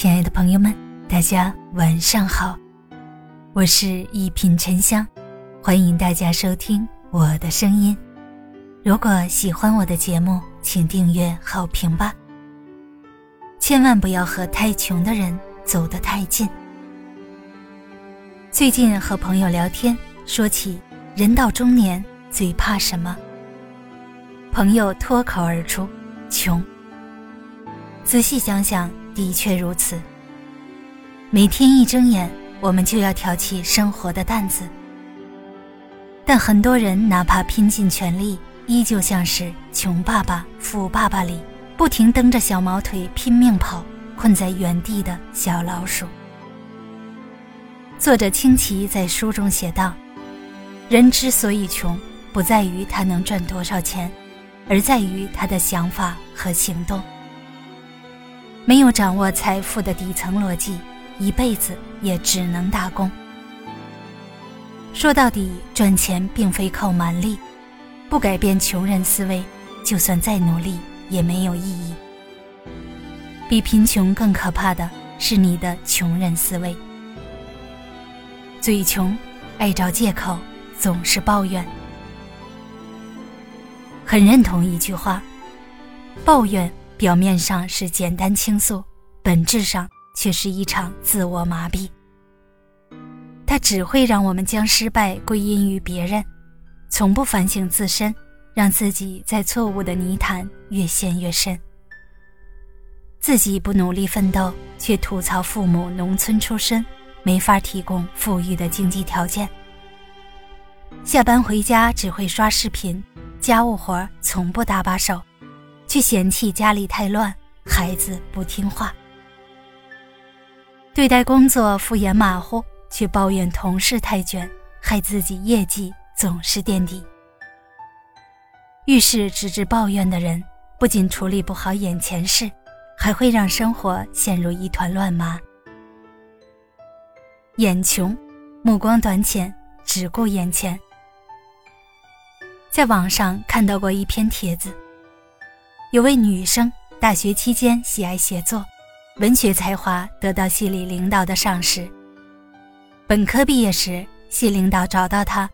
亲爱的朋友们，大家晚上好，我是一品沉香，欢迎大家收听我的声音。如果喜欢我的节目，请订阅好评吧。千万不要和太穷的人走得太近。最近和朋友聊天，说起人到中年最怕什么，朋友脱口而出：穷。仔细想想。的确如此。每天一睁眼，我们就要挑起生活的担子。但很多人哪怕拼尽全力，依旧像是《穷爸爸富爸爸》里不停蹬着小毛腿拼命跑、困在原地的小老鼠。作者清奇在书中写道：“人之所以穷，不在于他能赚多少钱，而在于他的想法和行动。”没有掌握财富的底层逻辑，一辈子也只能打工。说到底，赚钱并非靠蛮力，不改变穷人思维，就算再努力也没有意义。比贫穷更可怕的是你的穷人思维，嘴穷，爱找借口，总是抱怨。很认同一句话：抱怨。表面上是简单倾诉，本质上却是一场自我麻痹。它只会让我们将失败归因于别人，从不反省自身，让自己在错误的泥潭越陷越深。自己不努力奋斗，却吐槽父母农村出身，没法提供富裕的经济条件。下班回家只会刷视频，家务活从不搭把手。却嫌弃家里太乱，孩子不听话；对待工作敷衍马虎，却抱怨同事太卷，害自己业绩总是垫底。遇事只知抱怨的人，不仅处理不好眼前事，还会让生活陷入一团乱麻。眼穷，目光短浅，只顾眼前。在网上看到过一篇帖子。有位女生大学期间喜爱写作，文学才华得到系里领导的赏识。本科毕业时，系领导找到她，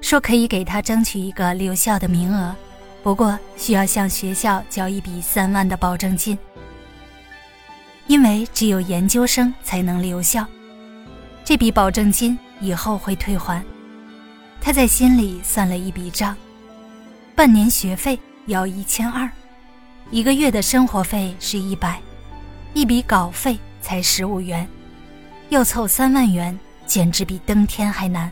说可以给她争取一个留校的名额，不过需要向学校交一笔三万的保证金，因为只有研究生才能留校，这笔保证金以后会退还。他在心里算了一笔账，半年学费要一千二。一个月的生活费是一百，一笔稿费才十五元，要凑三万元简直比登天还难。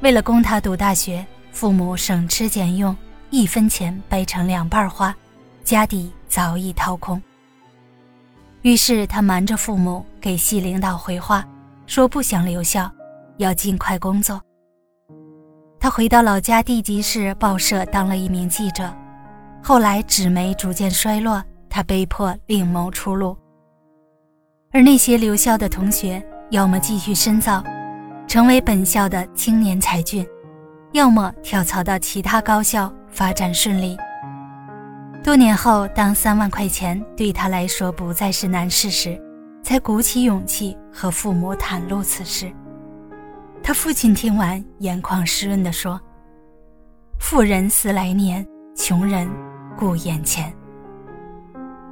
为了供他读大学，父母省吃俭用，一分钱掰成两半花，家底早已掏空。于是他瞒着父母给系领导回话，说不想留校，要尽快工作。他回到老家地级市报社当了一名记者。后来纸媒逐渐衰落，他被迫另谋出路。而那些留校的同学，要么继续深造，成为本校的青年才俊，要么跳槽到其他高校发展顺利。多年后，当三万块钱对他来说不再是难事时，才鼓起勇气和父母袒露此事。他父亲听完，眼眶湿润地说：“富人思来年，穷人。”顾眼前。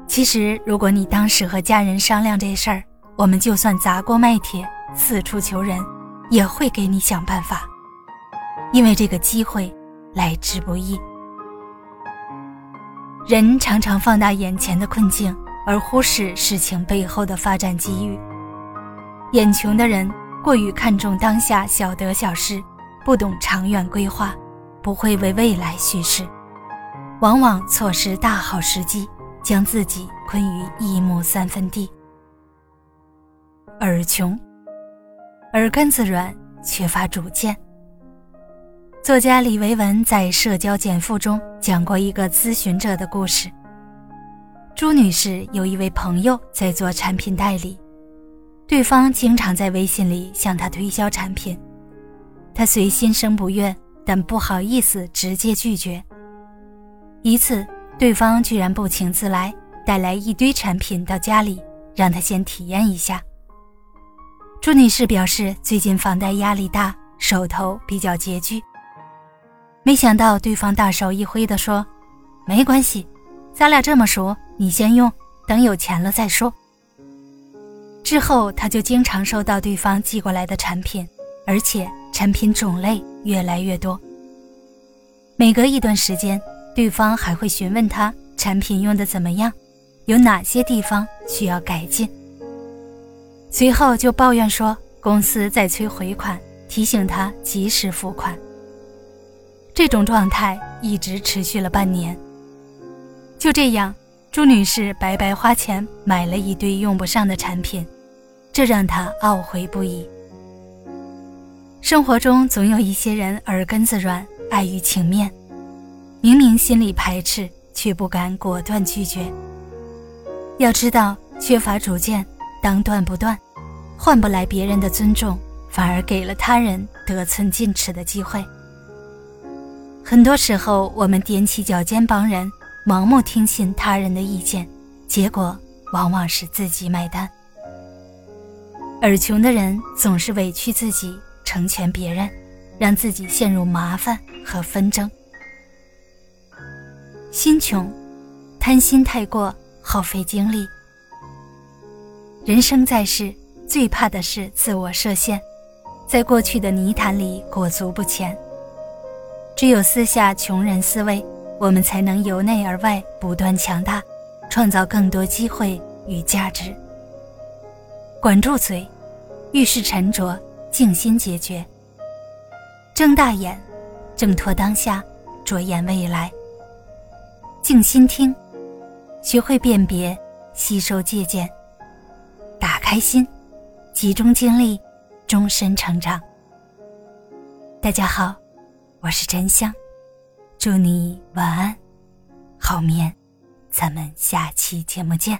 其实，如果你当时和家人商量这事儿，我们就算砸锅卖铁，四处求人，也会给你想办法。因为这个机会来之不易。人常常放大眼前的困境，而忽视事情背后的发展机遇。眼穷的人过于看重当下小得小失，不懂长远规划，不会为未来叙事。往往错失大好时机，将自己困于一亩三分地。耳穷，耳根子软，缺乏主见。作家李维文在《社交减负》中讲过一个咨询者的故事。朱女士有一位朋友在做产品代理，对方经常在微信里向她推销产品，她虽心生不悦，但不好意思直接拒绝。一次，对方居然不请自来，带来一堆产品到家里，让他先体验一下。朱女士表示，最近房贷压力大，手头比较拮据。没想到对方大手一挥的说：“没关系，咱俩这么熟，你先用，等有钱了再说。”之后，他就经常收到对方寄过来的产品，而且产品种类越来越多。每隔一段时间，对方还会询问他产品用的怎么样，有哪些地方需要改进。随后就抱怨说公司在催回款，提醒他及时付款。这种状态一直持续了半年。就这样，朱女士白白花钱买了一堆用不上的产品，这让她懊悔不已。生活中总有一些人耳根子软，碍于情面，明明心里排斥，却不敢果断拒绝。要知道，缺乏主见，当断不断，换不来别人的尊重，反而给了他人得寸进尺的机会。很多时候，我们踮起脚尖帮人，盲目听信他人的意见，结果往往是自己买单。耳穷的人总是委屈自己，成全别人，让自己陷入麻烦和纷争。心穷，贪心太过，耗费精力。人生在世，最怕的是自我设限，在过去的泥潭里裹足不前。只有撕下穷人思维，我们才能由内而外不断强大，创造更多机会与价值。管住嘴，遇事沉着，静心解决。睁大眼，挣脱当下，着眼未来。静心听，学会辨别，吸收借鉴。打开心，集中精力，终身成长。大家好。我是真香，祝你晚安，好眠，咱们下期节目见。